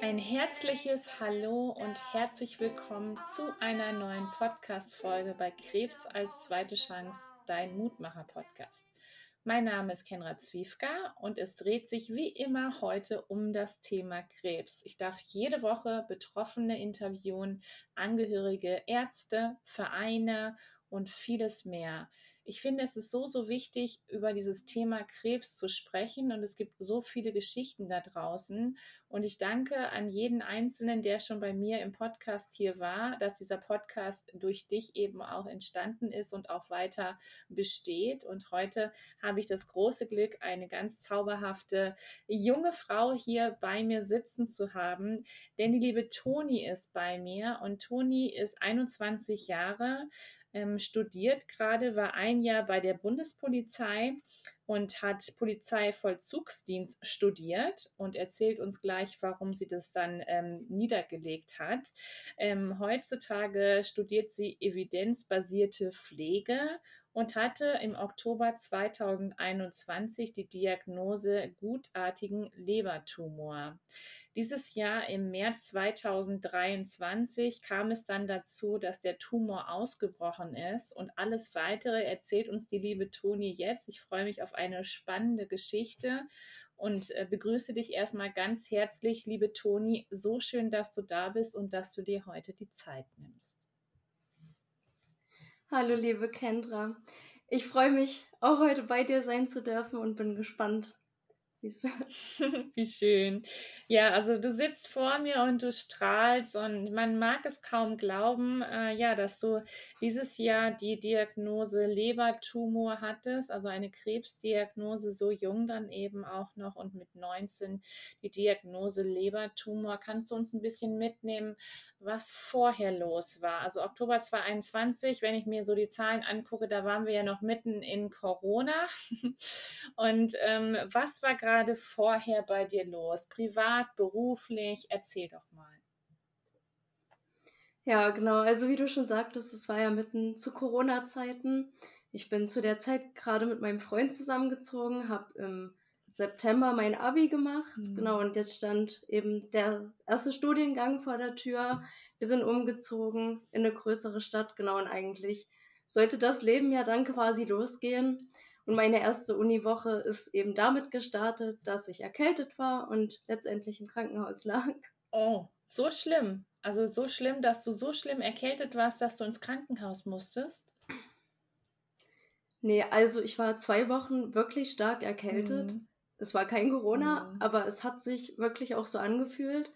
Ein herzliches Hallo und herzlich willkommen zu einer neuen Podcast-Folge bei Krebs als zweite Chance, dein Mutmacher-Podcast. Mein Name ist Kenra Zwiefka und es dreht sich wie immer heute um das Thema Krebs. Ich darf jede Woche Betroffene interviewen, Angehörige, Ärzte, Vereine und vieles mehr ich finde, es ist so, so wichtig, über dieses Thema Krebs zu sprechen und es gibt so viele Geschichten da draußen. Und ich danke an jeden Einzelnen, der schon bei mir im Podcast hier war, dass dieser Podcast durch dich eben auch entstanden ist und auch weiter besteht. Und heute habe ich das große Glück, eine ganz zauberhafte junge Frau hier bei mir sitzen zu haben, denn die liebe Toni ist bei mir und Toni ist 21 Jahre ähm, studiert gerade, war ein Jahr bei der Bundespolizei und hat Polizeivollzugsdienst studiert und erzählt uns gleich, warum sie das dann ähm, niedergelegt hat. Ähm, heutzutage studiert sie evidenzbasierte Pflege und hatte im Oktober 2021 die Diagnose gutartigen Lebertumor. Dieses Jahr im März 2023 kam es dann dazu, dass der Tumor ausgebrochen ist und alles weitere erzählt uns die liebe Toni jetzt. Ich freue mich auf eine spannende Geschichte und äh, begrüße dich erstmal ganz herzlich, liebe Toni. So schön, dass du da bist und dass du dir heute die Zeit nimmst. Hallo, liebe Kendra. Ich freue mich, auch heute bei dir sein zu dürfen und bin gespannt, Wie schön. Ja, also du sitzt vor mir und du strahlst und man mag es kaum glauben, äh, ja, dass du dieses Jahr die Diagnose Lebertumor hattest, also eine Krebsdiagnose so jung dann eben auch noch und mit 19 die Diagnose Lebertumor. Kannst du uns ein bisschen mitnehmen, was vorher los war? Also Oktober 2021, wenn ich mir so die Zahlen angucke, da waren wir ja noch mitten in Corona. Und ähm, was war gerade gerade vorher bei dir los? Privat, beruflich? Erzähl doch mal. Ja, genau. Also wie du schon sagtest, es war ja mitten zu Corona-Zeiten. Ich bin zu der Zeit gerade mit meinem Freund zusammengezogen, habe im September mein Abi gemacht. Mhm. Genau, und jetzt stand eben der erste Studiengang vor der Tür. Wir sind umgezogen in eine größere Stadt, genau, und eigentlich sollte das Leben ja dann quasi losgehen. Und meine erste Uniwoche ist eben damit gestartet, dass ich erkältet war und letztendlich im Krankenhaus lag. Oh, so schlimm. Also so schlimm, dass du so schlimm erkältet warst, dass du ins Krankenhaus musstest? Nee, also ich war zwei Wochen wirklich stark erkältet. Mhm. Es war kein Corona, mhm. aber es hat sich wirklich auch so angefühlt.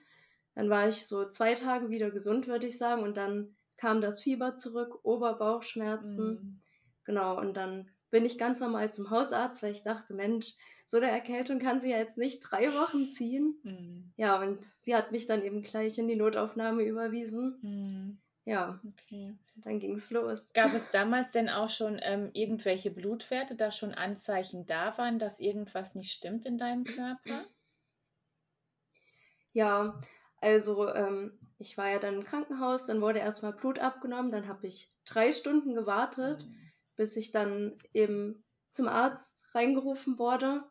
Dann war ich so zwei Tage wieder gesund, würde ich sagen, und dann kam das Fieber zurück, Oberbauchschmerzen. Mhm. Genau, und dann bin ich ganz normal zum Hausarzt, weil ich dachte, Mensch, so eine Erkältung kann sie ja jetzt nicht drei Wochen ziehen. Mhm. Ja, und sie hat mich dann eben gleich in die Notaufnahme überwiesen. Mhm. Ja, okay. dann ging's los. Gab es damals denn auch schon ähm, irgendwelche Blutwerte, da schon Anzeichen da waren, dass irgendwas nicht stimmt in deinem Körper? Ja, also ähm, ich war ja dann im Krankenhaus, dann wurde erstmal Blut abgenommen, dann habe ich drei Stunden gewartet. Mhm bis ich dann eben zum Arzt reingerufen wurde.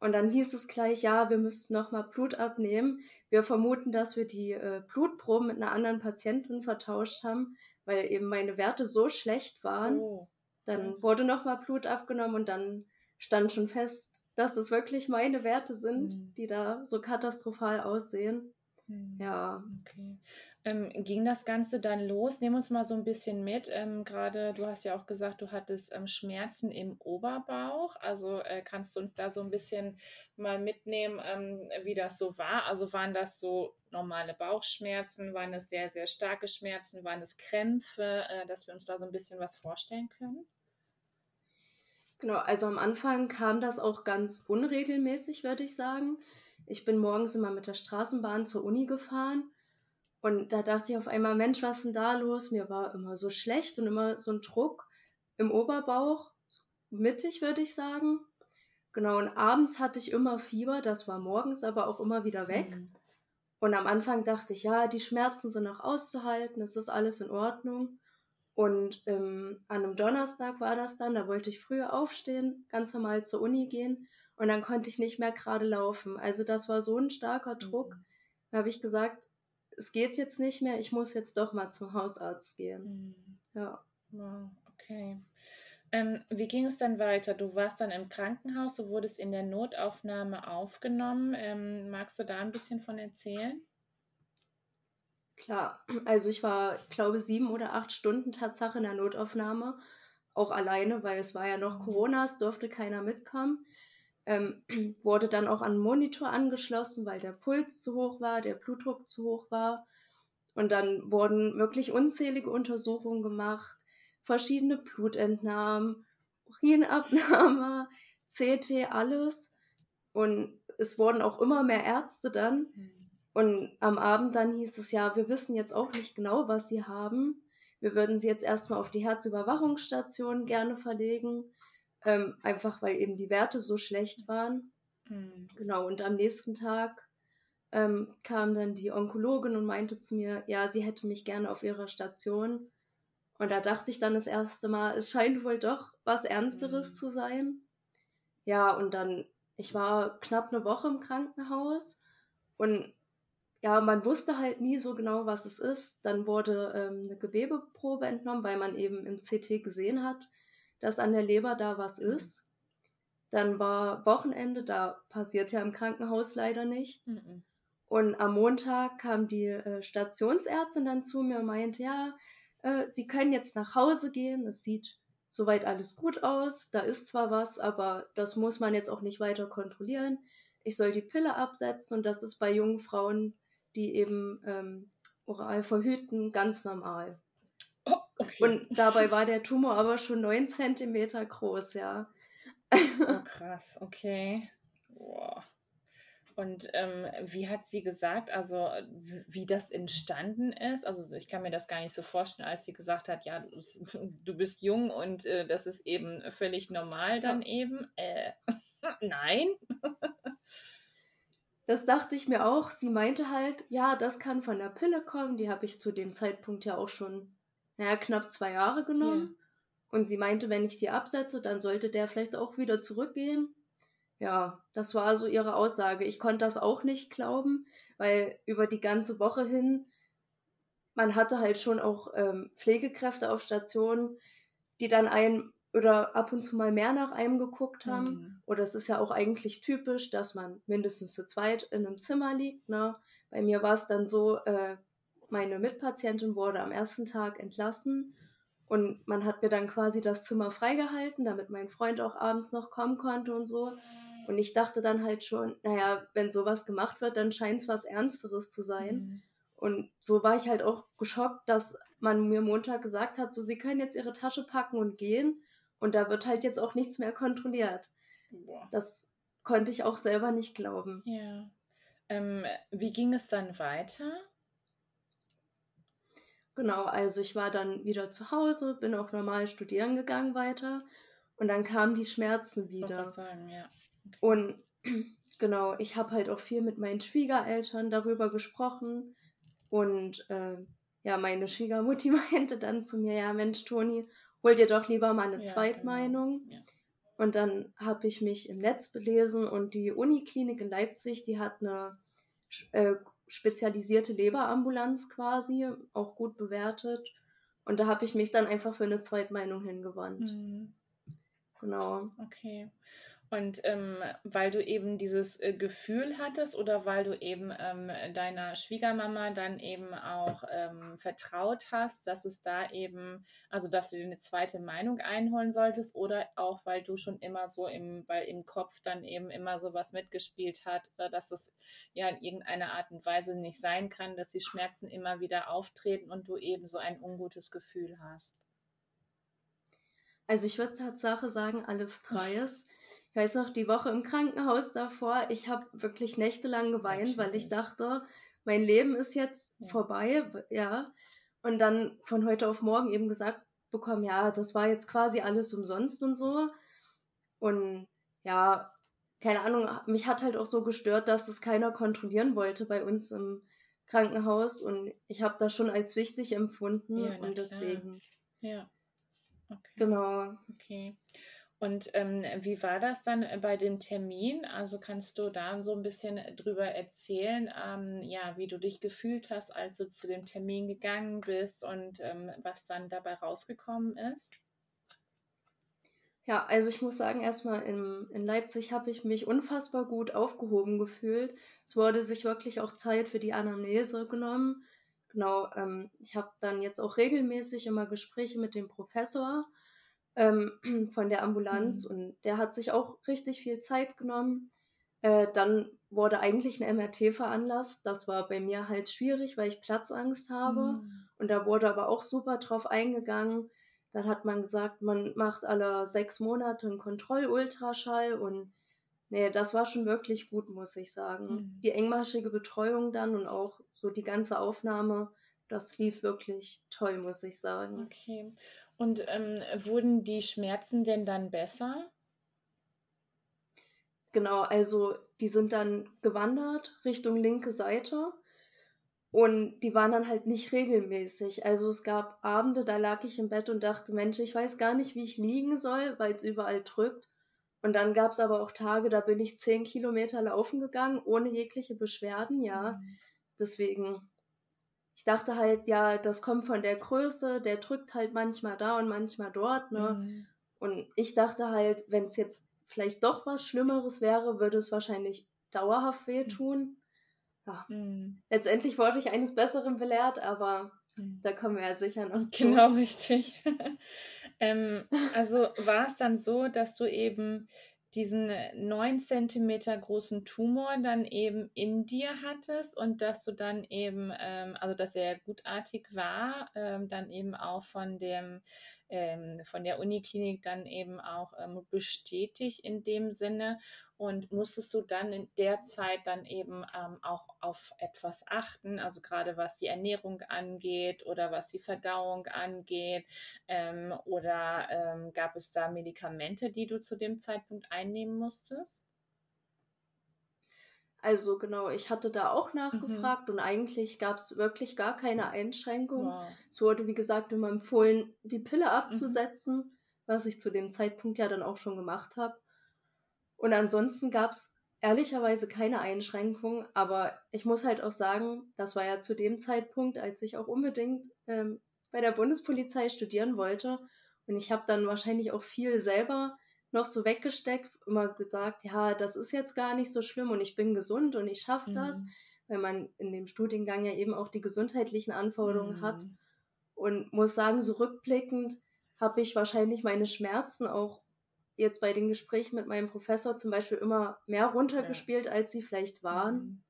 Und dann hieß es gleich, ja, wir müssten nochmal Blut abnehmen. Wir vermuten, dass wir die äh, Blutproben mit einer anderen Patientin vertauscht haben, weil eben meine Werte so schlecht waren. Oh, dann was? wurde nochmal Blut abgenommen und dann stand schon fest, dass es wirklich meine Werte sind, mhm. die da so katastrophal aussehen. Mhm. Ja. Okay. Ähm, ging das Ganze dann los? Nehmen uns mal so ein bisschen mit. Ähm, Gerade, du hast ja auch gesagt, du hattest ähm, Schmerzen im Oberbauch. Also äh, kannst du uns da so ein bisschen mal mitnehmen, ähm, wie das so war? Also waren das so normale Bauchschmerzen? Waren es sehr, sehr starke Schmerzen? Waren es Krämpfe? Äh, dass wir uns da so ein bisschen was vorstellen können? Genau, also am Anfang kam das auch ganz unregelmäßig, würde ich sagen. Ich bin morgens immer mit der Straßenbahn zur Uni gefahren und da dachte ich auf einmal, Mensch, was ist denn da los? Mir war immer so schlecht und immer so ein Druck im Oberbauch, mittig würde ich sagen. Genau, und abends hatte ich immer Fieber, das war morgens aber auch immer wieder weg. Mhm. Und am Anfang dachte ich, ja, die Schmerzen sind noch auszuhalten, es ist alles in Ordnung. Und ähm, an einem Donnerstag war das dann, da wollte ich früher aufstehen, ganz normal zur Uni gehen. und dann konnte ich nicht mehr gerade laufen. Also das war so ein starker Druck. Mhm. Da habe ich gesagt, es geht jetzt nicht mehr, ich muss jetzt doch mal zum Hausarzt gehen. Mhm. Ja. Wow, okay. Ähm, wie ging es dann weiter? Du warst dann im Krankenhaus, du wurdest in der Notaufnahme aufgenommen. Ähm, magst du da ein bisschen von erzählen? Klar, also ich war, glaube sieben oder acht Stunden Tatsache in der Notaufnahme, auch alleine, weil es war ja noch Mhm. Corona, es durfte keiner mitkommen. Ähm, wurde dann auch an einen Monitor angeschlossen, weil der Puls zu hoch war, der Blutdruck zu hoch war. Und dann wurden wirklich unzählige Untersuchungen gemacht, verschiedene Blutentnahmen, Urinabnahme, CT, alles. Und es wurden auch immer mehr Ärzte dann. Und am Abend dann hieß es ja, wir wissen jetzt auch nicht genau, was sie haben. Wir würden sie jetzt erstmal auf die Herzüberwachungsstation gerne verlegen. Ähm, einfach weil eben die Werte so schlecht waren. Mhm. Genau, und am nächsten Tag ähm, kam dann die Onkologin und meinte zu mir, ja, sie hätte mich gerne auf ihrer Station. Und da dachte ich dann das erste Mal, es scheint wohl doch was Ernsteres Mhm. zu sein. Ja, und dann, ich war knapp eine Woche im Krankenhaus und ja, man wusste halt nie so genau, was es ist. Dann wurde ähm, eine Gewebeprobe entnommen, weil man eben im CT gesehen hat, dass an der Leber da was Mhm. ist. Dann war Wochenende, da passiert ja im Krankenhaus leider nichts. Mhm. Und am Montag kam die äh, Stationsärztin dann zu mir und meinte, ja, äh, Sie können jetzt nach Hause gehen. Es sieht soweit alles gut aus. Da ist zwar was, aber das muss man jetzt auch nicht weiter kontrollieren. Ich soll die Pille absetzen und das ist bei jungen Frauen, die eben ähm, oral verhüten, ganz normal. Okay. Und dabei war der Tumor aber schon 9 Zentimeter groß, ja. oh, krass, okay. Boah. Und ähm, wie hat sie gesagt, also wie das entstanden ist? Also ich kann mir das gar nicht so vorstellen, als sie gesagt hat, ja, du, bist jung und äh, das ist eben völlig normal dann eben. Äh, nein. Das dachte ich mir auch. Sie meinte halt, ja, das kann von der Pille kommen. Die habe ich zu dem Zeitpunkt ja auch schon, naja, knapp zwei Jahre genommen. Und sie meinte, wenn ich die absetze, dann sollte der vielleicht auch wieder zurückgehen. Ja, das war so ihre Aussage. Ich konnte das auch nicht glauben, weil über die ganze Woche hin, man hatte halt schon auch ähm, Pflegekräfte auf Stationen, die dann einen oder ab und zu mal mehr nach einem geguckt haben. Mhm. Oder es ist ja auch eigentlich typisch, dass man mindestens zu zweit in einem Zimmer liegt. Ne? Bei mir war es dann so, äh, meine Mitpatientin wurde am ersten Tag entlassen und man hat mir dann quasi das Zimmer freigehalten, damit mein Freund auch abends noch kommen konnte und so. Und ich dachte dann halt schon, naja, wenn sowas gemacht wird, dann scheint es was Ernsteres zu sein. Mhm. Und so war ich halt auch geschockt, dass man mir Montag gesagt hat, so, sie können jetzt ihre Tasche packen und gehen. Und da wird halt jetzt auch nichts mehr kontrolliert. Boah. Das konnte ich auch selber nicht glauben. Ja. Ähm, wie ging es dann weiter? Genau, also ich war dann wieder zu Hause, bin auch normal studieren gegangen weiter. Und dann kamen die Schmerzen wieder. sagen, ja. Und genau, ich habe halt auch viel mit meinen Schwiegereltern darüber gesprochen. Und äh, ja, meine Schwiegermutti meinte dann zu mir, ja Mensch, Toni, hol dir doch lieber mal eine Ja, Zweitmeinung. genau. Ja. Und dann habe ich mich im Netz belesen und die Uniklinik in Leipzig, die hat eine äh, spezialisierte Leberambulanz quasi, auch gut bewertet. Und da habe ich mich dann einfach für eine Zweitmeinung hingewandt. Mhm. Genau. Okay. Und ähm, weil du eben dieses äh, Gefühl hattest oder weil du eben ähm, deiner Schwiegermama dann eben auch ähm, vertraut hast, dass es da eben, also dass du dir eine zweite Meinung einholen solltest oder auch weil du schon immer so im, weil im Kopf dann eben immer so was mitgespielt hat, äh, dass es ja in irgendeiner Art und Weise nicht sein kann, dass die Schmerzen immer wieder auftreten und du eben so ein ungutes Gefühl hast. Also ich würde Tatsache sagen, alles Dreies. Ich weiß noch, die Woche im Krankenhaus davor, ich habe wirklich nächtelang geweint, weil ich dachte, mein Leben ist jetzt Ja. vorbei, ja. Und dann von heute auf morgen eben gesagt bekommen, ja, das war jetzt quasi alles umsonst und so. Und ja, keine Ahnung, mich hat halt auch so gestört, dass es keiner kontrollieren wollte bei uns im Krankenhaus. Und ich habe das schon als wichtig empfunden Ja, und deswegen, Ja. Okay. genau. Okay. Und ähm, wie war das dann äh, bei dem Termin? Also kannst du da so ein bisschen drüber erzählen, ähm, ja, wie du dich gefühlt hast, als du zu dem Termin gegangen bist und ähm, was dann dabei rausgekommen ist? Ja, also ich muss sagen, erstmal in, in Leipzig habe ich mich unfassbar gut aufgehoben gefühlt. Es wurde sich wirklich auch Zeit für die Anamnese genommen. Genau, ähm, ich habe dann jetzt auch regelmäßig immer Gespräche mit dem Professor ähm, von der Ambulanz mhm. und der hat sich auch richtig viel Zeit genommen. Äh, dann wurde eigentlich ein MRT veranlasst. Das war bei mir halt schwierig, weil ich Platzangst habe. Mhm. Und da wurde aber auch super drauf eingegangen. Dann hat man gesagt, man macht alle sechs Monate einen Kontrollultraschall und nee, das war schon wirklich gut, muss ich sagen. Mhm. Die engmaschige Betreuung dann und auch so die ganze Aufnahme, das lief wirklich toll, muss ich sagen. Okay. Und ähm, wurden die Schmerzen denn dann besser? Genau, also die sind dann gewandert Richtung linke Seite und die waren dann halt nicht regelmäßig. Also es gab Abende, da lag ich im Bett und dachte, Mensch, ich weiß gar nicht, wie ich liegen soll, weil es überall drückt. Und dann gab es aber auch Tage, da bin ich zehn Kilometer laufen gegangen, ohne jegliche Beschwerden, ja. Mhm. Deswegen ich dachte halt, ja, das kommt von der Größe, der drückt halt manchmal da und manchmal dort, ne? Mhm. Und ich dachte halt, wenn es jetzt vielleicht doch was Schlimmeres wäre, würde es wahrscheinlich dauerhaft wehtun. Ja. Mhm. Letztendlich wurde ich eines Besseren belehrt, aber mhm. da kommen wir ja sicher noch zu. Genau, richtig. ähm, also war es dann so, dass du eben diesen 9 Zentimeter großen Tumor dann eben in dir hattest und dass du dann eben, ähm, also dass er gutartig war, ähm, dann eben auch von dem ähm, von der Uniklinik dann eben auch ähm, bestätigt in dem Sinne und musstest du dann in der Zeit dann eben ähm, auch auf etwas achten, also gerade was die Ernährung angeht oder was die Verdauung angeht ähm, oder ähm, gab es da Medikamente, die du zu dem Zeitpunkt einnehmen musstest? Also genau, ich hatte da auch mhm. nachgefragt mhm. und eigentlich gab es wirklich gar keine Einschränkung. Wow. Es wurde, wie gesagt, immer empfohlen, die Pille mhm. abzusetzen, mhm. was ich zu dem Zeitpunkt ja dann auch schon gemacht habe. Und ansonsten gab es ehrlicherweise keine Einschränkungen, aber ich muss halt auch sagen, das war ja zu dem Zeitpunkt, als ich auch unbedingt ähm, bei der Bundespolizei studieren wollte. Und ich habe dann wahrscheinlich auch viel selber noch so weggesteckt, immer gesagt, ja, das ist jetzt gar nicht so schlimm und ich bin gesund und ich schaffe das, mhm. weil man in dem Studiengang ja eben auch die gesundheitlichen Anforderungen mhm. hat. Und muss sagen, so rückblickend habe ich wahrscheinlich meine Schmerzen auch jetzt bei den Gesprächen mit meinem Professor zum Beispiel immer mehr runtergespielt, ja. als sie vielleicht waren. Mhm.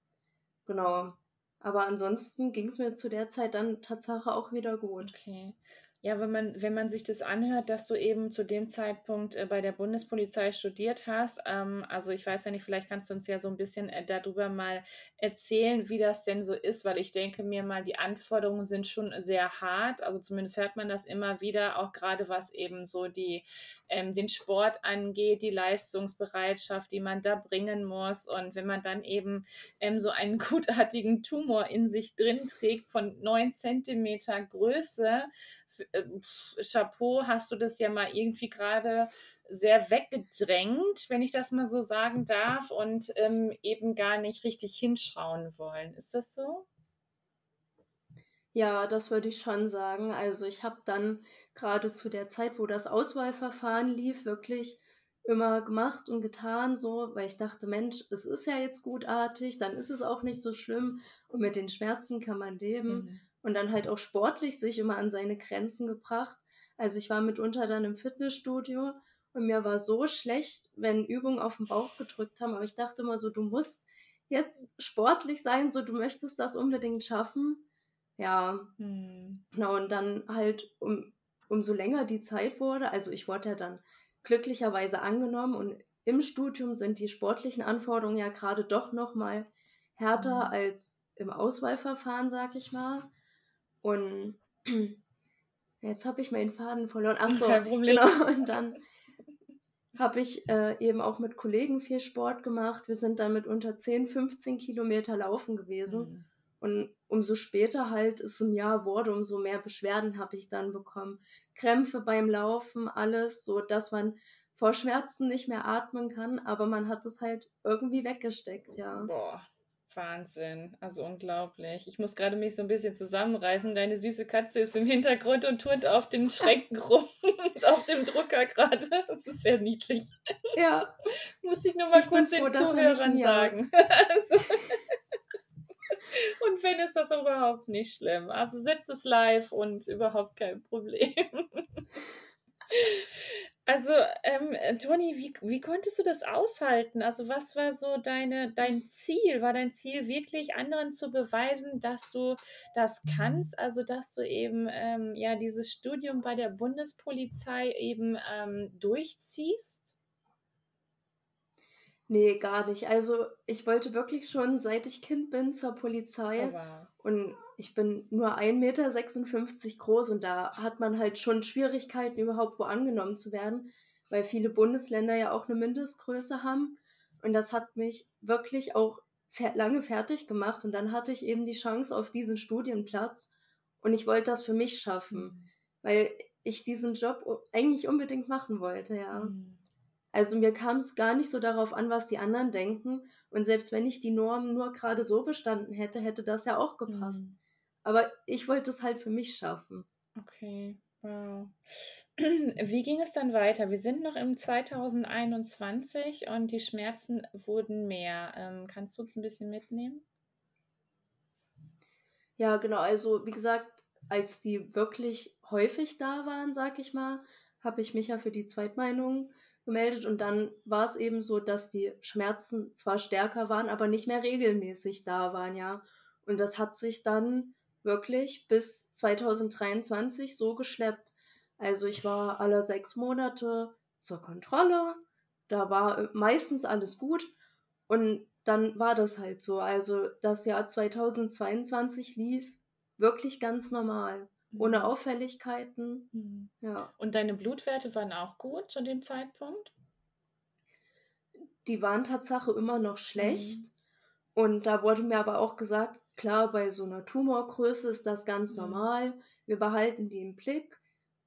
Genau. Aber ansonsten ging es mir zu der Zeit dann Tatsache auch wieder gut. Okay. Ja, wenn man, wenn man sich das anhört, dass du eben zu dem Zeitpunkt äh, bei der Bundespolizei studiert hast, ähm, also ich weiß ja nicht, vielleicht kannst du uns ja so ein bisschen äh, darüber mal erzählen, wie das denn so ist, weil ich denke mir mal, die Anforderungen sind schon sehr hart. Also zumindest hört man das immer wieder, auch gerade was eben so die, ähm, den Sport angeht, die Leistungsbereitschaft, die man da bringen muss. Und wenn man dann eben ähm, so einen gutartigen Tumor in sich drin trägt von neun Zentimeter Größe, äh, Chapeau, hast du das ja mal irgendwie gerade sehr weggedrängt, wenn ich das mal so sagen darf, und ähm, eben gar nicht richtig hinschauen wollen. Ist das so? Ja, das würde ich schon sagen. Also ich habe dann gerade zu der Zeit, wo das Auswahlverfahren lief, wirklich immer gemacht und getan, so, weil ich dachte, Mensch, es ist ja jetzt gutartig, dann ist es auch nicht so schlimm und mit den Schmerzen kann man leben. Mhm und dann halt auch sportlich sich immer an seine Grenzen gebracht. Also ich war mitunter dann im Fitnessstudio und mir war so schlecht, wenn Übungen auf den Bauch gedrückt haben, aber ich dachte immer so, du musst jetzt sportlich sein, so du möchtest das unbedingt schaffen. Ja, hm. genau, und dann halt um, umso länger die Zeit wurde, also ich wurde ja dann glücklicherweise angenommen und im Studium sind die sportlichen Anforderungen ja gerade doch nochmal härter hm. als im Auswahlverfahren, sag ich mal. Und jetzt habe ich meinen Faden verloren. Ach so, Kein Problem. genau. Und dann habe ich äh, eben auch mit Kollegen viel Sport gemacht. Wir sind dann mit unter 10, 15 Kilometer laufen gewesen. Mhm. Und umso später halt es im Jahr wurde, umso mehr Beschwerden habe ich dann bekommen. Krämpfe beim Laufen, alles, so dass man vor Schmerzen nicht mehr atmen kann, aber man hat es halt irgendwie weggesteckt, ja. Boah, Wahnsinn. Also unglaublich. Ich muss gerade mich so ein bisschen zusammenreißen. Deine süße Katze ist im Hintergrund und turnt auf den Schränken rum und auf dem Drucker gerade. Das ist sehr niedlich. Ja. Musste ich nur mal Ich kurz den froh, er Zuhörern sagen. Also, und wenn ist das überhaupt nicht schlimm. Also setz es live und überhaupt kein Problem. Also, ähm, äh, Toni, wie, wie konntest du das aushalten? Also, was war so deine, dein Ziel? War dein Ziel wirklich, anderen zu beweisen, dass du das kannst? Also, dass du eben ähm, ja dieses Studium bei der Bundespolizei eben ähm, durchziehst? Nee, gar nicht. Also ich wollte wirklich schon, seit ich Kind bin, zur Oh, Polizei. wow. Und ich bin nur 1,56 Meter groß und da hat man halt schon Schwierigkeiten, überhaupt wo angenommen zu werden, weil viele Bundesländer ja auch eine Mindestgröße haben. Und das hat mich wirklich auch lange fertig gemacht. Und dann hatte ich eben die Chance auf diesen Studienplatz und ich wollte das für mich schaffen, Mhm. weil ich diesen Job eigentlich unbedingt machen wollte, ja. Mhm. Also mir kam es gar nicht so darauf an, was die anderen denken. Und selbst wenn ich die Norm nur gerade so bestanden hätte, hätte das ja auch gepasst. Mhm. Aber ich wollte es halt für mich schaffen. Okay, wow. Wie ging es dann weiter? Wir sind noch im 2021 und die Schmerzen wurden mehr. Ähm, kannst du uns ein bisschen mitnehmen? Ja, genau. Also wie gesagt, als die wirklich häufig da waren, sag ich mal, habe ich mich ja für die Zweitmeinung gemeldet. Und dann war es eben so, dass die Schmerzen zwar stärker waren, aber nicht mehr regelmäßig da waren, ja. Und das hat sich dann wirklich bis 2023 so geschleppt. Also ich war alle sechs Monate zur Kontrolle, da war äh, meistens alles gut und dann war das halt so. Also das Jahr 2022 lief wirklich ganz normal, ohne Mhm. Auffälligkeiten. Mhm. Ja, Und deine Blutwerte waren auch gut zu dem Zeitpunkt? die waren Tatsache immer noch Mhm. Und da wurde mir aber auch gesagt, klar, bei so einer Tumorgröße ist das ganz Mhm. normal. Wir behalten die im Blick.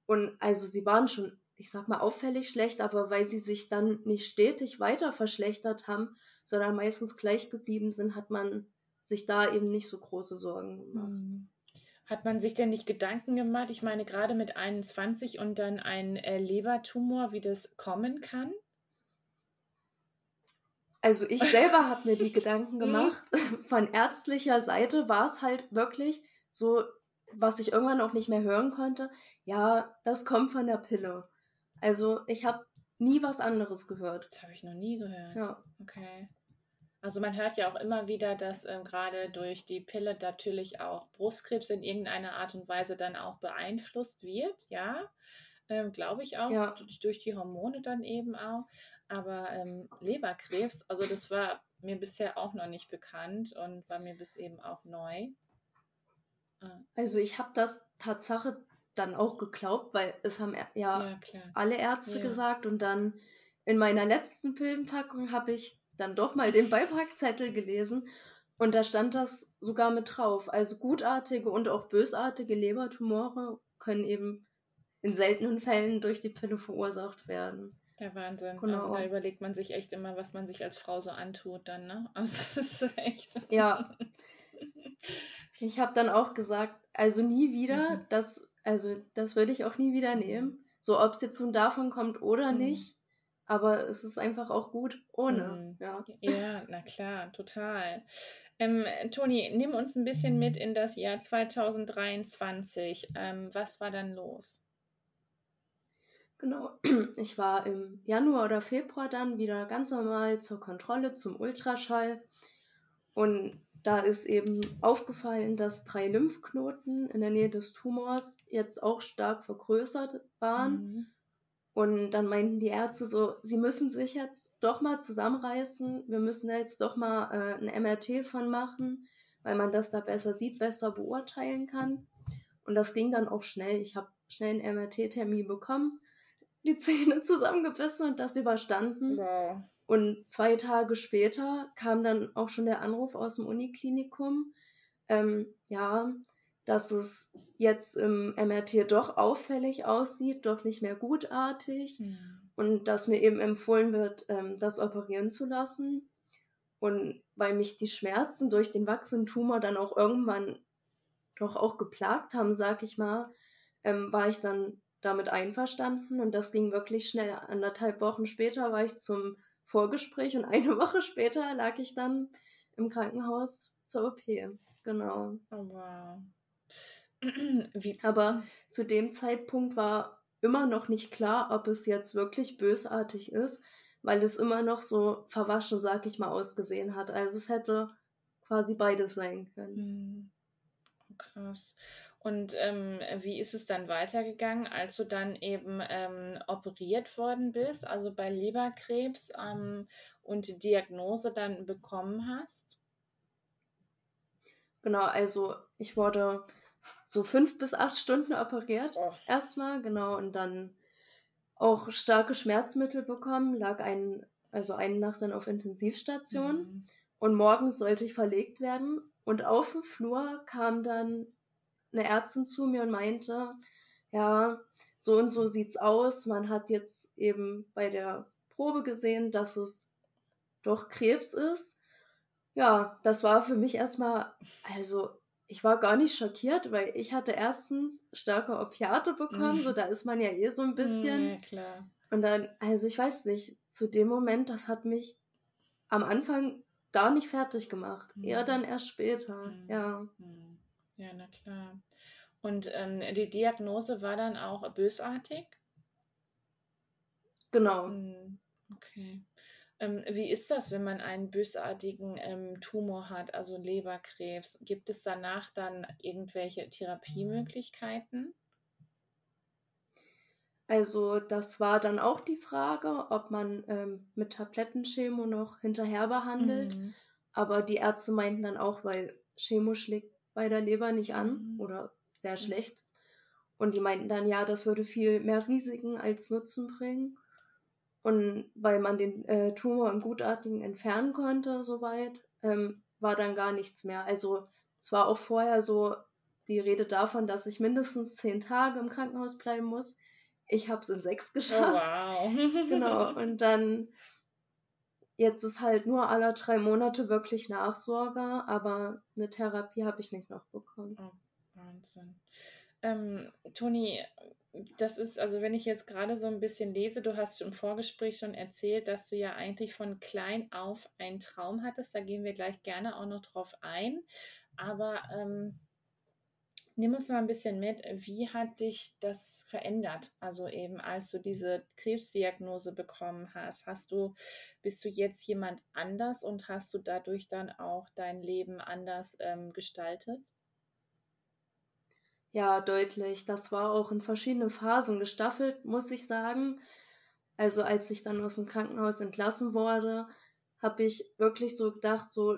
Und also sie waren schon, ich sag mal, auffällig schlecht, aber weil sie sich dann nicht stetig weiter verschlechtert haben, sondern meistens gleich geblieben sind, hat man sich da eben nicht so große Sorgen gemacht. Mhm. Hat man sich denn nicht Gedanken gemacht? Ich meine, gerade mit 21 und dann ein äh, Lebertumor, wie das kommen kann? Also ich selber habe mir die Gedanken gemacht. Von ärztlicher Seite war es halt wirklich so, was ich irgendwann auch nicht mehr hören konnte. Ja, das kommt von der Pille. Also ich habe nie was anderes gehört. Das habe ich noch nie gehört. Ja, Okay. Also man hört ja auch immer wieder, dass ähm, gerade durch die Pille natürlich auch Brustkrebs in irgendeiner Art und Weise dann auch beeinflusst wird, ja. Ähm, Glaube ich auch, Ja. durch die Hormone dann eben auch. Aber ähm, Leberkrebs, also das war mir bisher auch noch nicht bekannt und war mir bis eben auch neu. Ah, also ich habe das Tatsache dann auch geglaubt, weil es haben ja, ja, alle Ärzte Ja. gesagt und dann in meiner letzten Pillenpackung habe ich dann doch mal den Beipackzettel gelesen und da stand das sogar mit drauf. Also gutartige und auch bösartige Lebertumore können eben in seltenen Fällen durch die Pille verursacht werden. Der Wahnsinn. Genau. Also da überlegt man sich echt immer, was man sich als Frau so antut dann, ne? Also das ist echt. Ja. Ich habe dann auch gesagt, also nie wieder, Mhm. das, also das würde ich auch nie wieder nehmen. So, ob es jetzt nun davon kommt oder Mhm. nicht. Aber es ist einfach auch gut ohne. Mhm. Ja. Ja, na klar, total. Ähm, Toni, nimm uns ein bisschen mit in das Jahr 2023. Ähm, was war dann los? Genau. Ich war im Januar oder Februar dann wieder ganz normal zur Kontrolle zum Ultraschall. Und da ist eben aufgefallen, dass drei Lymphknoten in der Nähe des Tumors jetzt auch stark vergrößert waren. Mhm. Und dann meinten die Ärzte so, sie müssen sich jetzt doch mal zusammenreißen. Wir müssen da jetzt doch mal äh, ein MRT von machen, weil man das da besser sieht, besser beurteilen kann. Und das ging dann auch schnell. Ich habe schnell einen MRT-Termin bekommen, die Zähne zusammengebissen und das überstanden. Wow. Und zwei Tage später kam dann auch schon der Anruf aus dem Uniklinikum, ähm, ja, dass es jetzt im MRT doch auffällig aussieht, doch nicht mehr gutartig. Mhm. und dass mir eben empfohlen wird, ähm, das operieren zu lassen. Und weil mich die Schmerzen durch den wachsenden Tumor dann auch irgendwann doch auch geplagt haben, sag ich mal, ähm, war ich dann damit einverstanden und das ging wirklich schnell. Anderthalb Wochen später war ich zum Vorgespräch und eine Woche später lag ich dann im Krankenhaus zur OP. Genau. Oh, wow. Aber zu dem Zeitpunkt war immer noch nicht klar, ob es jetzt wirklich bösartig ist, weil es immer noch so verwaschen, sag ich mal, ausgesehen hat. Also es hätte quasi beides sein können. Hm. Oh, krass. Und ähm, wie ist es dann weitergegangen, als du dann eben ähm, operiert worden bist, also bei Leberkrebs ähm, und die Diagnose dann bekommen hast? Genau, also ich wurde so fünf bis acht Stunden operiert. Oh. Erstmal, genau, und dann auch starke Schmerzmittel bekommen, lag ein, also eine Nacht dann auf Intensivstation. Mhm. Und morgens sollte ich verlegt werden. Und auf dem Flur kam dann eine Ärztin zu mir und meinte, ja, so und so sieht's aus. Man hat jetzt eben bei der Probe gesehen, dass es doch Krebs ist. Ja, das war für mich erstmal, also ich war gar nicht schockiert, weil ich hatte erstens starke Opiate bekommen, mm. so da ist man ja eh so ein bisschen. Ja, klar. Und dann, also ich weiß nicht, zu dem Moment, das hat mich am Anfang gar nicht fertig gemacht. Mm. Eher dann erst später, mm. ja. Ja, na klar. Und ähm, die Diagnose war dann auch bösartig? Genau. Hm, okay. Ähm, wie ist das, wenn man einen bösartigen ähm, Tumor hat, also Leberkrebs? Gibt es danach dann irgendwelche Therapiemöglichkeiten? Also das war dann auch die Frage, ob man ähm, mit Tablettenchemo noch hinterher behandelt. Mhm. Aber die Ärzte meinten dann auch, weil Chemo schlägt bei der Leber nicht an mhm. oder sehr schlecht. Und die meinten dann, ja, das würde viel mehr Risiken als Nutzen bringen. Und weil man den äh, Tumor im Gutartigen entfernen konnte, soweit, ähm, war dann gar nichts mehr. Also es war auch vorher so die Rede davon, dass ich mindestens zehn Tage im Krankenhaus bleiben muss. Ich habe es in sechs oh, geschafft. Oh, wow. genau. Und dann Jetzt ist halt nur alle drei Monate wirklich Nachsorge, aber eine Therapie habe ich nicht noch bekommen. Oh, Wahnsinn. Ähm, Toni, das ist, also wenn ich jetzt gerade so ein bisschen lese, du hast im Vorgespräch schon erzählt, dass du ja eigentlich von klein auf einen Traum hattest. Da gehen wir gleich gerne auch noch drauf ein. Aber ähm, Nimm uns mal ein bisschen mit, wie hat dich das verändert? Also eben, als du diese Krebsdiagnose bekommen hast, hast du, bist du jetzt jemand anders und hast du dadurch dann auch dein Leben anders ähm, gestaltet? Ja, deutlich. Das war auch in verschiedenen Phasen gestaffelt, muss ich sagen. Also als ich dann aus dem Krankenhaus entlassen wurde, habe ich wirklich so gedacht, so,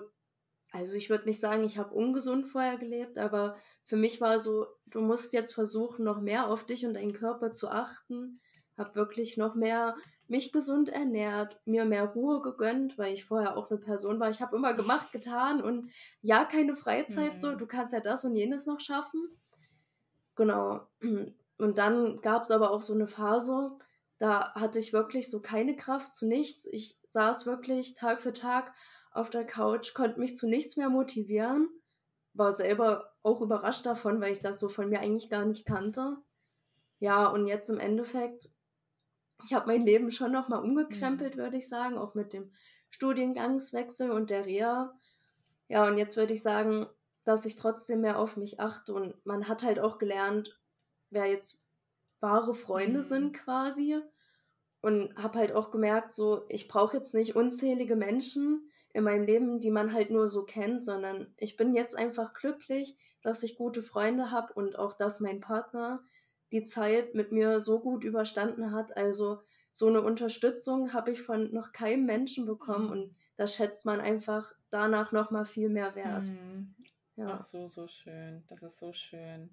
also ich würde nicht sagen, ich habe ungesund vorher gelebt, aber für mich war so, du musst jetzt versuchen, noch mehr auf dich und deinen Körper zu achten. Hab wirklich noch mehr mich gesund ernährt, mir mehr Ruhe gegönnt, weil ich vorher auch eine Person war. Ich habe immer gemacht, getan und ja, keine Freizeit mhm. so. Du kannst ja das und jenes noch schaffen. Genau. Und dann gab es aber auch so eine Phase, da hatte ich wirklich so keine Kraft zu nichts. Ich saß wirklich Tag für Tag auf der Couch, konnte mich zu nichts mehr motivieren war selber auch überrascht davon, weil ich das so von mir eigentlich gar nicht kannte. Ja, und jetzt im Endeffekt, ich habe mein Leben schon nochmal umgekrempelt, mhm. würde ich sagen, auch mit dem Studiengangswechsel und der Reha. Ja, und jetzt würde ich sagen, dass ich trotzdem mehr auf mich achte und man hat halt auch gelernt, wer jetzt wahre Freunde mhm. sind quasi. Und habe halt auch gemerkt, so, ich brauche jetzt nicht unzählige Menschen, in meinem Leben, die man halt nur so kennt, sondern ich bin jetzt einfach glücklich, dass ich gute Freunde habe und auch, dass mein Partner die Zeit mit mir so gut überstanden hat. Also so eine Unterstützung habe ich von noch keinem Menschen bekommen und da schätzt man einfach danach noch mal viel mehr Wert. Mhm. Ja. Ach so, so schön. Das ist so schön.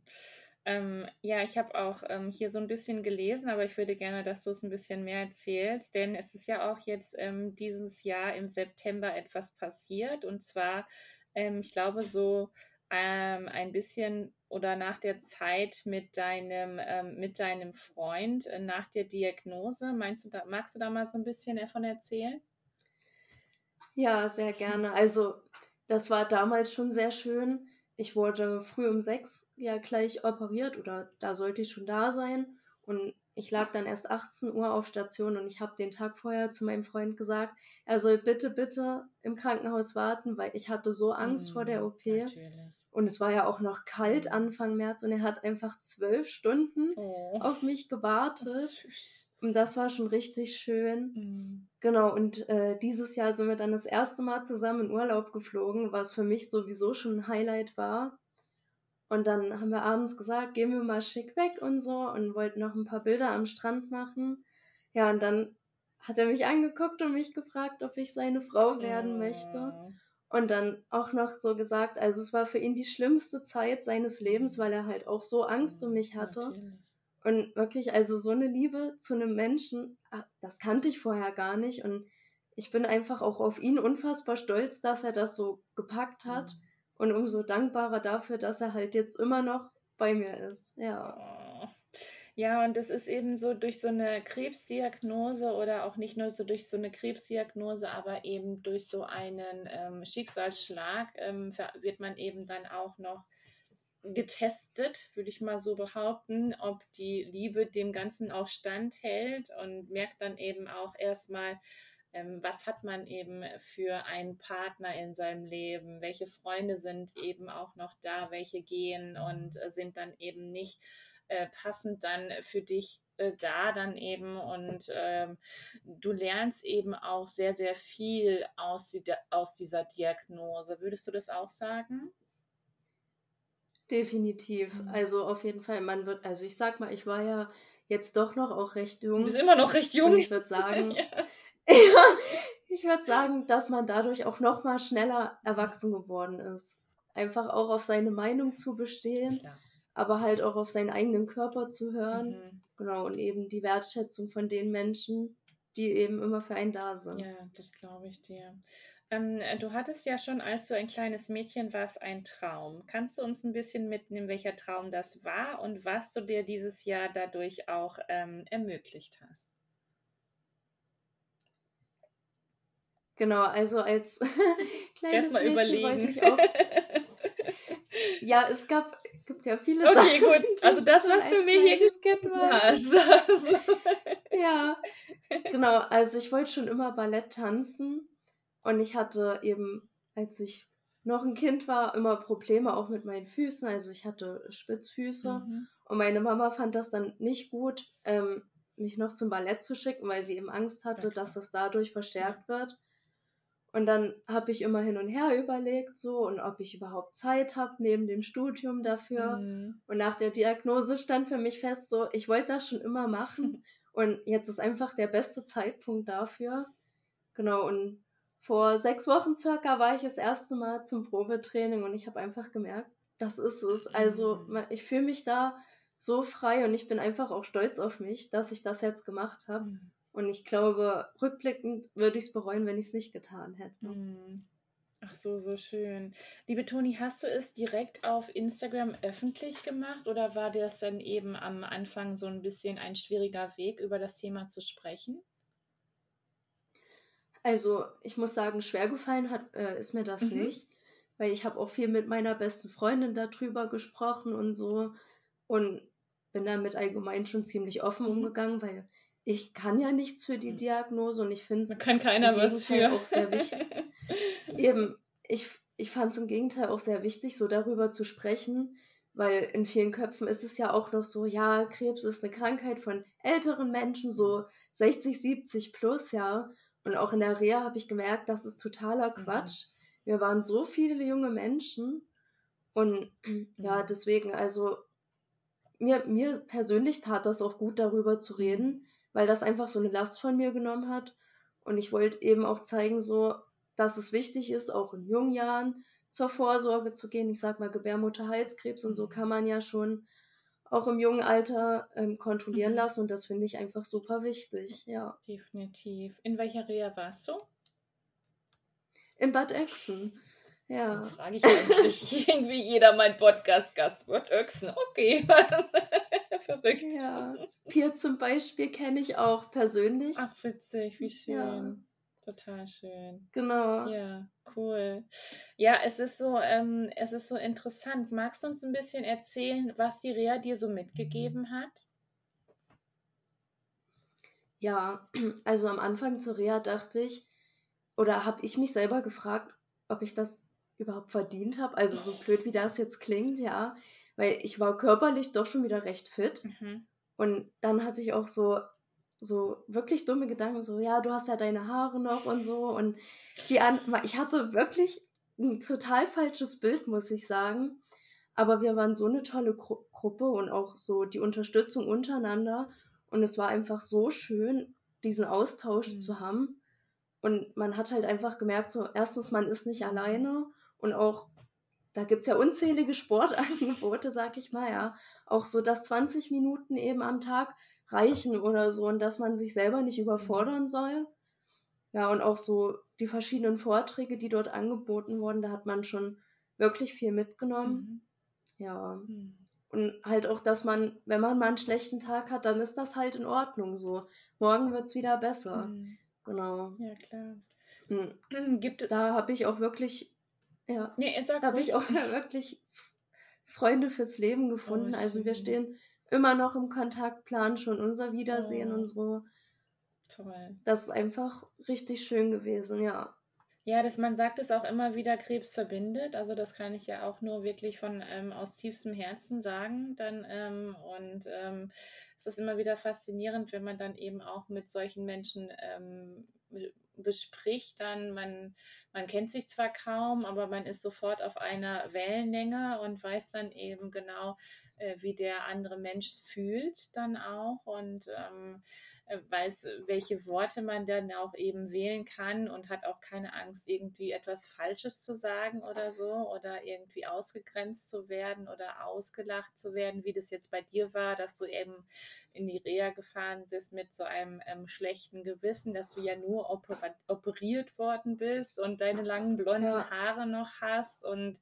Ähm, ja, ich habe auch ähm, hier so ein bisschen gelesen, aber ich würde gerne, dass du es ein bisschen mehr erzählst, denn es ist ja auch jetzt ähm, dieses Jahr im September etwas passiert und zwar, ähm, ich glaube, so ähm, ein bisschen oder nach der Zeit mit deinem, ähm, mit deinem Freund äh, nach der Diagnose. Meinst du da, magst du da mal so ein bisschen davon erzählen? Ja, sehr gerne. Also, das war damals schon sehr schön. Ich wurde früh um sechs ja gleich operiert oder da sollte ich schon da sein. Und ich lag dann erst 18 Uhr auf Station und ich habe den Tag vorher zu meinem Freund gesagt, er soll bitte, bitte im Krankenhaus warten, weil ich hatte so Angst mm, vor der OP. Natürlich. Und es war ja auch noch kalt mm. Anfang März und er hat einfach zwölf Stunden oh. auf mich gewartet. Und das war schon richtig schön. Mm. Genau, und äh, dieses Jahr sind wir dann das erste Mal zusammen in Urlaub geflogen, was für mich sowieso schon ein Highlight war. Und dann haben wir abends gesagt, gehen wir mal schick weg und so und wollten noch ein paar Bilder am Strand machen. Ja, und dann hat er mich angeguckt und mich gefragt, ob ich seine Frau werden möchte. Und dann auch noch so gesagt, also es war für ihn die schlimmste Zeit seines Lebens, weil er halt auch so Angst um mich hatte. Natürlich. Und wirklich, also so eine Liebe zu einem Menschen, ah, das kannte ich vorher gar nicht. Und ich bin einfach auch auf ihn unfassbar stolz, dass er das so gepackt hat. Mhm und umso dankbarer dafür, dass er halt jetzt immer noch bei mir ist. Ja. Oh. Ja, und das ist eben so durch so eine Krebsdiagnose oder auch nicht nur so durch so eine Krebsdiagnose, aber eben durch so einen ähm, Schicksalsschlag ähm, wird man eben dann auch noch getestet, würde ich mal so behaupten, ob die Liebe dem Ganzen auch standhält und merkt dann eben auch erstmal, ähm, was hat man eben für einen Partner in seinem Leben, welche Freunde sind eben auch noch da, welche gehen und äh, sind dann eben nicht äh, passend dann für dich äh, da dann eben und ähm, du lernst eben auch sehr, sehr viel aus, die, aus dieser Diagnose. Würdest du das auch sagen? Definitiv. Mhm. Also auf jeden Fall, man wird, also ich sag mal, ich war ja jetzt doch noch auch recht jung. Du bist immer noch recht jung. Und ich würde sagen, ja. Ja, ich würde sagen, dass man dadurch auch noch mal schneller erwachsen geworden ist. Einfach auch auf seine Meinung zu bestehen, ja. aber halt auch auf seinen eigenen Körper zu hören. Mhm. Genau, und eben die Wertschätzung von den Menschen, die eben immer für einen da sind. Ja, das glaube ich dir. Ähm, du hattest ja schon, als du ein kleines Mädchen warst, einen Traum. Kannst du uns ein bisschen mitnehmen, welcher Traum das war und was du dir dieses Jahr dadurch auch ähm, ermöglicht hast? Genau, also als kleines Mädchen überlegen. wollte ich auch. ja, es gab gibt ja viele okay, Sachen. Okay, gut. Also das, was du mir hier Kind hast. Ja, genau. Also ich wollte schon immer Ballett tanzen und ich hatte eben, als ich noch ein Kind war, immer Probleme auch mit meinen Füßen. Also ich hatte Spitzfüße mhm. und meine Mama fand das dann nicht gut, ähm, mich noch zum Ballett zu schicken, weil sie eben Angst hatte, okay. dass das dadurch verstärkt ja. wird. Und dann habe ich immer hin und her überlegt, so und ob ich überhaupt Zeit habe neben dem Studium dafür. Mhm. Und nach der Diagnose stand für mich fest, so ich wollte das schon immer machen und jetzt ist einfach der beste Zeitpunkt dafür. Genau und vor sechs Wochen circa war ich das erste Mal zum Probetraining und ich habe einfach gemerkt, das ist es. Also mhm. ich fühle mich da so frei und ich bin einfach auch stolz auf mich, dass ich das jetzt gemacht habe. Mhm. Und ich glaube, rückblickend würde ich es bereuen, wenn ich es nicht getan hätte. Mhm. Ach so, so schön. Liebe Toni, hast du es direkt auf Instagram öffentlich gemacht oder war das dann eben am Anfang so ein bisschen ein schwieriger Weg, über das Thema zu sprechen? Also, ich muss sagen, schwer gefallen hat, äh, ist mir das mhm. nicht, weil ich habe auch viel mit meiner besten Freundin darüber gesprochen und so und bin damit allgemein schon ziemlich offen mhm. umgegangen, weil ich kann ja nichts für die hm. Diagnose und ich finde es kann keiner was für. auch sehr wichtig. Eben, ich, ich fand es im Gegenteil auch sehr wichtig, so darüber zu sprechen, weil in vielen Köpfen ist es ja auch noch so, ja, Krebs ist eine Krankheit von älteren Menschen, so 60, 70 plus, ja. Und auch in der Reha habe ich gemerkt, das ist totaler mhm. Quatsch. Mhm. Wir waren so viele junge Menschen und ja, deswegen, also mir, mir persönlich tat das auch gut, darüber zu reden, weil das einfach so eine Last von mir genommen hat. Und ich wollte eben auch zeigen, so, dass es wichtig ist, auch in jungen Jahren zur Vorsorge zu gehen. Ich sag mal, Gebärmutterhalskrebs und so mhm. kann man ja schon auch im jungen Alter ähm, kontrollieren mhm. lassen und das finde ich einfach super wichtig, ja. Definitiv. In welcher Reha warst du? In Bad Essen. Ja. Dann frage ich eigentlich irgendwie jeder mein Podcast-Gast wird Öchsen. Okay. Verrückt. Ja. Pier zum Beispiel kenne ich auch persönlich. Ach, witzig, wie schön. Ja. Total schön. Genau. Ja, cool. Ja, es ist so, ähm, es ist so interessant. Magst du uns ein bisschen erzählen, was die Rea dir so mitgegeben hat? Ja, also am Anfang zur Reha dachte ich, oder habe ich mich selber gefragt, ob ich das überhaupt verdient habe. Also so blöd wie das jetzt klingt, ja. Weil ich war körperlich doch schon wieder recht fit. Mhm. Und dann hatte ich auch so, so wirklich dumme Gedanken, so, ja, du hast ja deine Haare noch und so. Und die an ich hatte wirklich ein total falsches Bild, muss ich sagen. Aber wir waren so eine tolle Gru Gruppe und auch so die Unterstützung untereinander. Und es war einfach so schön, diesen Austausch Mhm. zu haben. Und man hat halt einfach gemerkt, so, erstens, man ist nicht alleine und auch, da gibt es ja unzählige Sportangebote, sag ich mal, ja. Auch so, dass 20 Minuten eben am Tag reichen oder so und dass man sich selber nicht überfordern soll. Ja, und auch so die verschiedenen Vorträge, die dort angeboten wurden, da hat man schon wirklich viel mitgenommen. Ja. Mhm. Und halt auch, dass man, wenn man mal einen schlechten Tag hat, dann ist das halt in Ordnung so. Morgen wird es wieder besser. Mhm. Genau. Ja, klar. Und Gibt da habe ich auch wirklich, ja, Nee, da habe ich auch wirklich Freunde fürs Leben gefunden. Oh, also wir stehen immer noch im Kontakt, planen schon unser Wiedersehen Oh. und so. Toll. Das ist einfach richtig schön gewesen, ja. Ja, dass man sagt es auch immer wieder, Krebs verbindet. Also das kann ich ja auch nur wirklich von ähm, aus tiefstem Herzen sagen. Dann ähm, und ähm, es ist immer wieder faszinierend, wenn man dann eben auch mit solchen Menschen ähm, bespricht. Dann man man kennt sich zwar kaum, aber man ist sofort auf einer Wellenlänge und weiß dann eben genau, äh, wie der andere Mensch fühlt dann auch und ähm, äh, weiß, welche Worte man dann auch eben wählen kann und hat auch keine Angst, irgendwie etwas Falsches zu sagen oder so oder irgendwie ausgegrenzt zu werden oder ausgelacht zu werden, wie das jetzt bei dir war, dass du eben in die Reha gefahren bist mit so einem ähm, schlechten Gewissen, dass du ja nur operiert worden bist und deine langen blonden Ja. Haare noch hast und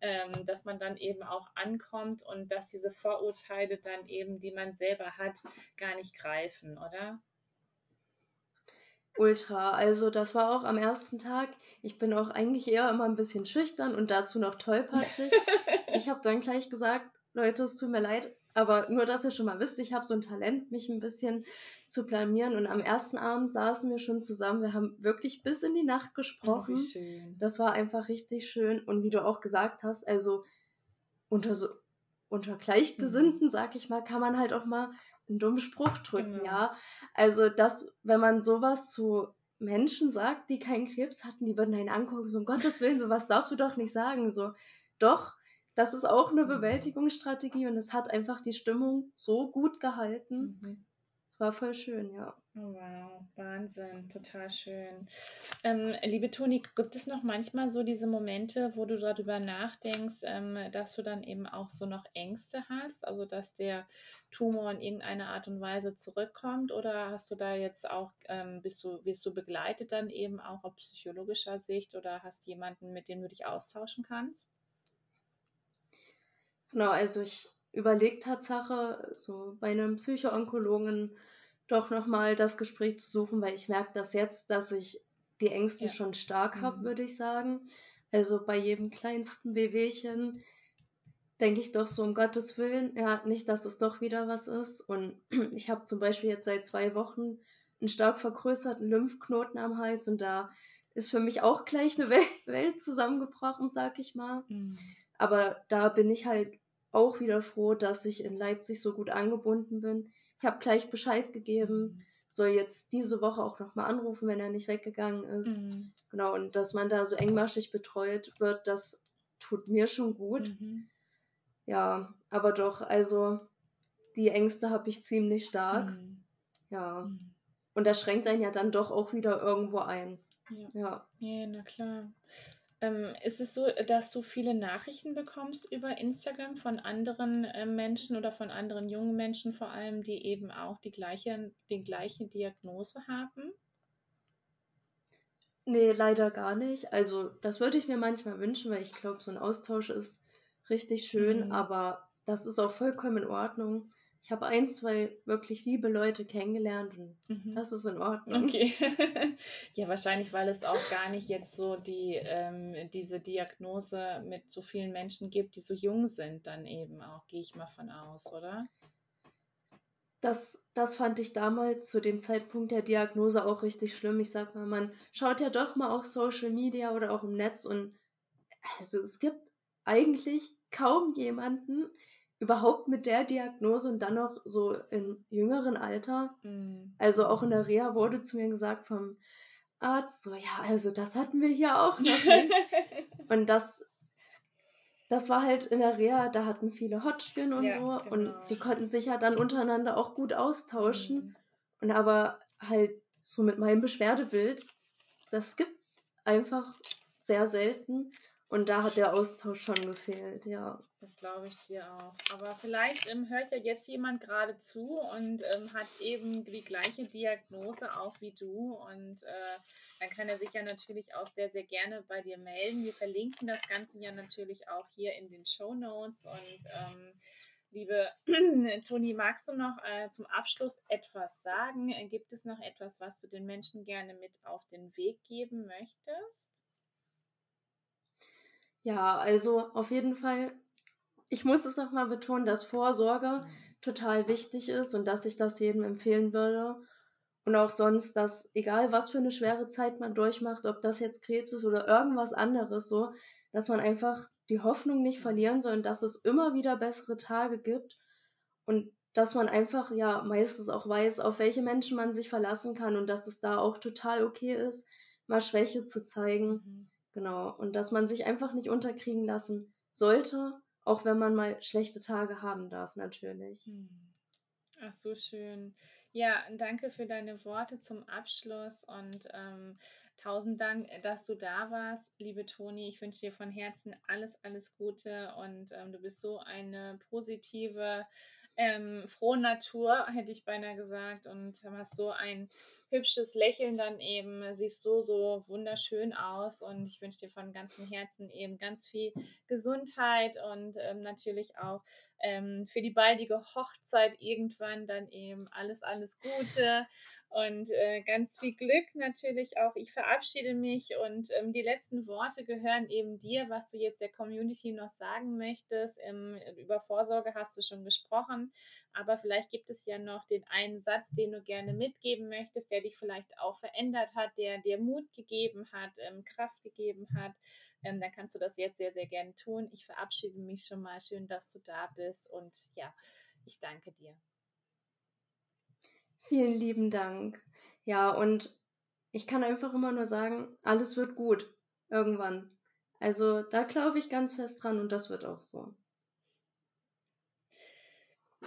ähm, dass man dann eben auch ankommt und dass diese Vorurteile dann eben, die man selber hat, gar nicht greifen, oder? Ultra. Also das war auch am ersten Tag. Ich bin auch eigentlich eher immer ein bisschen schüchtern und dazu noch tollpatschig. ich habe dann gleich gesagt, Leute, es tut mir leid, aber nur, dass ihr schon mal wisst, ich habe so ein Talent, mich ein bisschen zu blamieren. Und am ersten Abend saßen wir schon zusammen. Wir haben wirklich bis in die Nacht gesprochen. Oh, schön. Das war einfach richtig schön. Und wie du auch gesagt hast, also unter so unter Gleichgesinnten, sag ich mal, kann man halt auch mal einen dummen Spruch drücken, Genau. ja. Also das, wenn man sowas zu Menschen sagt, die keinen Krebs hatten, die würden einen angucken, so um Gottes Willen, sowas darfst du doch nicht sagen. So, doch, das ist auch eine Bewältigungsstrategie und es hat einfach die Stimmung so gut gehalten. Mhm. War voll schön, ja. Oh, wow, Wahnsinn, total schön. Ähm, liebe Toni, gibt es noch manchmal so diese Momente, wo du darüber nachdenkst, ähm, dass du dann eben auch so noch Ängste hast, also dass der Tumor in irgendeiner Art und Weise zurückkommt? Oder hast du da jetzt auch, ähm, bist du, wirst du begleitet dann eben auch auf psychologischer Sicht oder hast jemanden, mit dem du dich austauschen kannst? Genau, also ich überlege Tatsache, so bei einem Psychoonkologen doch nochmal das Gespräch zu suchen, weil ich merke das jetzt, dass ich die Ängste Ja. schon stark habe, Mhm. würde ich sagen. Also bei jedem kleinsten Wehwehchen denke ich doch so, um Gottes Willen, ja, nicht, dass es doch wieder was ist. Und ich habe zum Beispiel jetzt seit zwei Wochen einen stark vergrößerten Lymphknoten am Hals und da ist für mich auch gleich eine Wel- Welt zusammengebrochen, sag ich mal. Aber da bin ich halt auch wieder froh, dass ich in Leipzig so gut angebunden bin. Ich habe gleich Bescheid gegeben, soll jetzt diese Woche auch nochmal anrufen, wenn er nicht weggegangen ist. Mhm. Genau, und dass man da so engmaschig betreut wird, das tut mir schon gut. Mhm. Ja, aber doch, also die Ängste habe ich ziemlich stark. Mhm. Ja. Mhm. Und das schränkt einen ja dann doch auch wieder irgendwo ein. Ja. Ja. Ja, na klar. Ähm, ist es so, dass du viele Nachrichten bekommst über Instagram von anderen äh, Menschen oder von anderen jungen Menschen vor allem, die eben auch die gleiche, die gleiche Diagnose haben? Nee, leider gar nicht. Also, das würde ich mir manchmal wünschen, weil ich glaube, so ein Austausch ist richtig schön, Mhm. aber das ist auch vollkommen in Ordnung. Ich habe ein, zwei wirklich liebe Leute kennengelernt und Mhm. das ist in Ordnung. Okay. ja, wahrscheinlich, weil es auch gar nicht jetzt so die, ähm, diese Diagnose mit so vielen Menschen gibt, die so jung sind, dann eben auch, gehe ich mal von aus, oder? Das, das fand ich damals zu dem Zeitpunkt der Diagnose auch richtig schlimm. Ich sag mal, man schaut ja doch mal auf Social Media oder auch im Netz und also es gibt eigentlich kaum jemanden überhaupt mit der Diagnose und dann noch so im jüngeren Alter. Mhm. Also auch in der Reha wurde zu mir gesagt vom Arzt, so ja, also das hatten wir hier auch noch nicht. Und das, das war halt in der Reha, da hatten viele Hodgkin und Ja, so genau. und die konnten sich ja dann untereinander auch gut austauschen. Mhm. Und aber halt so mit meinem Beschwerdebild, das gibt's einfach sehr selten. Und da hat der Austausch schon gefehlt, ja. Das glaube ich dir auch. Aber vielleicht ähm, hört ja jetzt jemand gerade zu und ähm, hat eben die gleiche Diagnose auch wie du. Und äh, dann kann er sich ja natürlich auch sehr, sehr gerne bei dir melden. Wir verlinken das Ganze ja natürlich auch hier in den Show Notes. Und ähm, liebe Toni, magst du noch äh, zum Abschluss etwas sagen? Äh, Gibt es noch etwas, was du den Menschen gerne mit auf den Weg geben möchtest? Ja, also auf jeden Fall, ich muss es nochmal betonen, dass Vorsorge total wichtig ist und dass ich das jedem empfehlen würde. Und auch sonst, dass egal was für eine schwere Zeit man durchmacht, ob das jetzt Krebs ist oder irgendwas anderes, so, dass man einfach die Hoffnung nicht verlieren soll und dass es immer wieder bessere Tage gibt und dass man einfach ja meistens auch weiß, auf welche Menschen man sich verlassen kann und dass es da auch total okay ist, mal Schwäche zu zeigen. Genau. Und dass man sich einfach nicht unterkriegen lassen sollte, auch wenn man mal schlechte Tage haben darf, natürlich. Hm. Ach, so schön. Ja, danke für deine Worte zum Abschluss und ähm, tausend Dank, dass du da warst, liebe Toni. Ich wünsche dir von Herzen alles, alles Gute und ähm, du bist so eine positive, ähm, frohe Natur, hätte ich beinahe gesagt, und hast so ein hübsches Lächeln dann eben, siehst so, so wunderschön aus. Und ich wünsche dir von ganzem Herzen eben ganz viel Gesundheit und ähm, natürlich auch ähm, für die baldige Hochzeit irgendwann dann eben alles, alles Gute und äh, ganz viel Glück natürlich auch. Ich verabschiede mich und ähm, die letzten Worte gehören eben dir, was du jetzt der Community noch sagen möchtest. Ähm, über Vorsorge hast du schon gesprochen, aber vielleicht gibt es ja noch den einen Satz, den du gerne mitgeben möchtest, der dich vielleicht auch verändert hat, der dir Mut gegeben hat, ähm, Kraft gegeben hat. Ähm, dann kannst du das jetzt sehr, sehr gerne tun. Ich verabschiede mich schon mal. Schön, dass du da bist und ja, ich danke dir. Vielen lieben Dank. Ja, und ich kann einfach immer nur sagen, alles wird gut. Irgendwann. Also da glaube ich ganz fest dran und das wird auch so.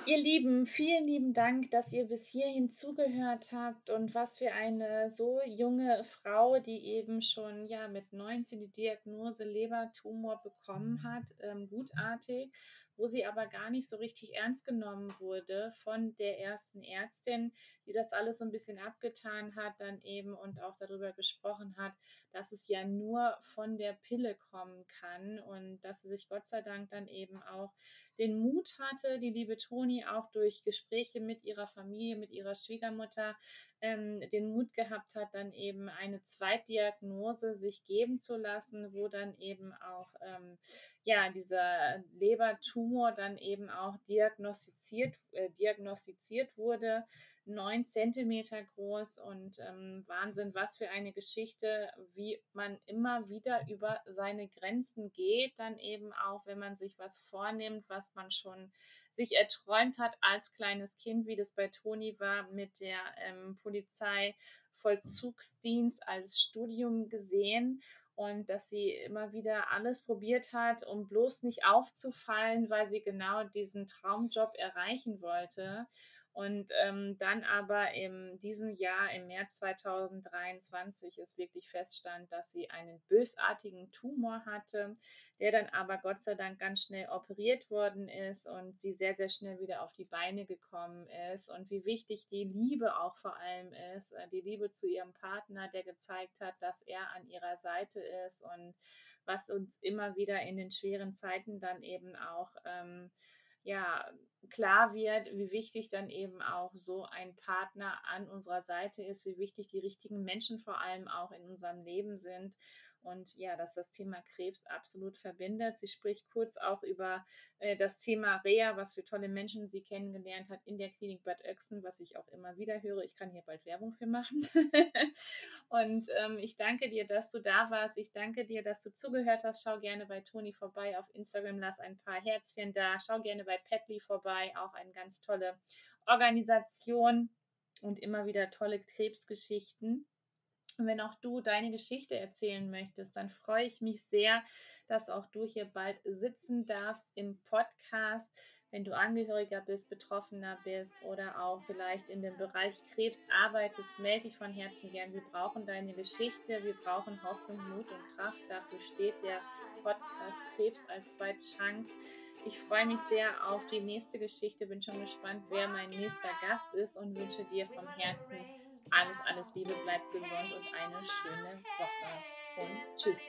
Ihr Lieben, vielen lieben Dank, dass ihr bis hierhin zugehört habt und was für eine so junge Frau, die eben schon ja mit 19 die Diagnose Lebertumor bekommen hat, ähm, gutartig, wo sie aber gar nicht so richtig ernst genommen wurde von der ersten Ärztin, die das alles so ein bisschen abgetan hat dann eben und auch darüber gesprochen hat, dass es ja nur von der Pille kommen kann und dass sie sich Gott sei Dank dann eben auch den Mut hatte, die liebe Toni auch durch Gespräche mit ihrer Familie, mit ihrer Schwiegermutter, ähm, den Mut gehabt hat, dann eben eine Zweitdiagnose sich geben zu lassen, wo dann eben auch ähm, ja dieser Lebertumor dann eben auch diagnostiziert, äh, diagnostiziert wurde. Neun Zentimeter groß und ähm, Wahnsinn, was für eine Geschichte, wie man immer wieder über seine Grenzen geht, dann eben auch, wenn man sich was vornimmt, was man schon sich erträumt hat als kleines Kind, wie das bei Toni war, mit der ähm, Polizeivollzugsdienst als Studium gesehen und dass sie immer wieder alles probiert hat, um bloß nicht aufzufallen, weil sie genau diesen Traumjob erreichen wollte. Und ähm, dann aber in diesem Jahr, im März 2023, ist wirklich feststand, dass sie einen bösartigen Tumor hatte, der dann aber Gott sei Dank ganz schnell operiert worden ist und sie sehr, sehr schnell wieder auf die Beine gekommen ist. Und wie wichtig die Liebe auch vor allem ist, äh, die Liebe zu ihrem Partner, der gezeigt hat, dass er an ihrer Seite ist und was uns immer wieder in den schweren Zeiten dann eben auch ähm, ja, klar wird, wie wichtig dann eben auch so ein Partner an unserer Seite ist, wie wichtig die richtigen Menschen vor allem auch in unserem Leben sind und ja, dass das Thema Krebs absolut verbindet. Sie spricht kurz auch über äh, das Thema Rea, was für tolle Menschen sie kennengelernt hat in der Klinik Bad Oechsen, was ich auch immer wieder höre. Ich kann hier bald Werbung für machen. und ähm, ich danke dir, dass du da warst. Ich danke dir, dass du zugehört hast. Schau gerne bei Toni vorbei auf Instagram, lass ein paar Herzchen da. Schau gerne bei Petly vorbei, auch eine ganz tolle Organisation und immer wieder tolle Krebsgeschichten. Und wenn auch du deine Geschichte erzählen möchtest, dann freue ich mich sehr, dass auch du hier bald sitzen darfst im Podcast. Wenn du Angehöriger bist, Betroffener bist oder auch vielleicht in dem Bereich Krebs arbeitest, melde dich von Herzen gern. Wir brauchen deine Geschichte, wir brauchen Hoffnung, Mut und Kraft. Dafür steht der Podcast Krebs als zweite Chance. Ich freue mich sehr auf die nächste Geschichte, bin schon gespannt, wer mein nächster Gast ist und wünsche dir vom Herzen alles, alles Liebe, bleibt gesund und eine schöne Woche. Und tschüss.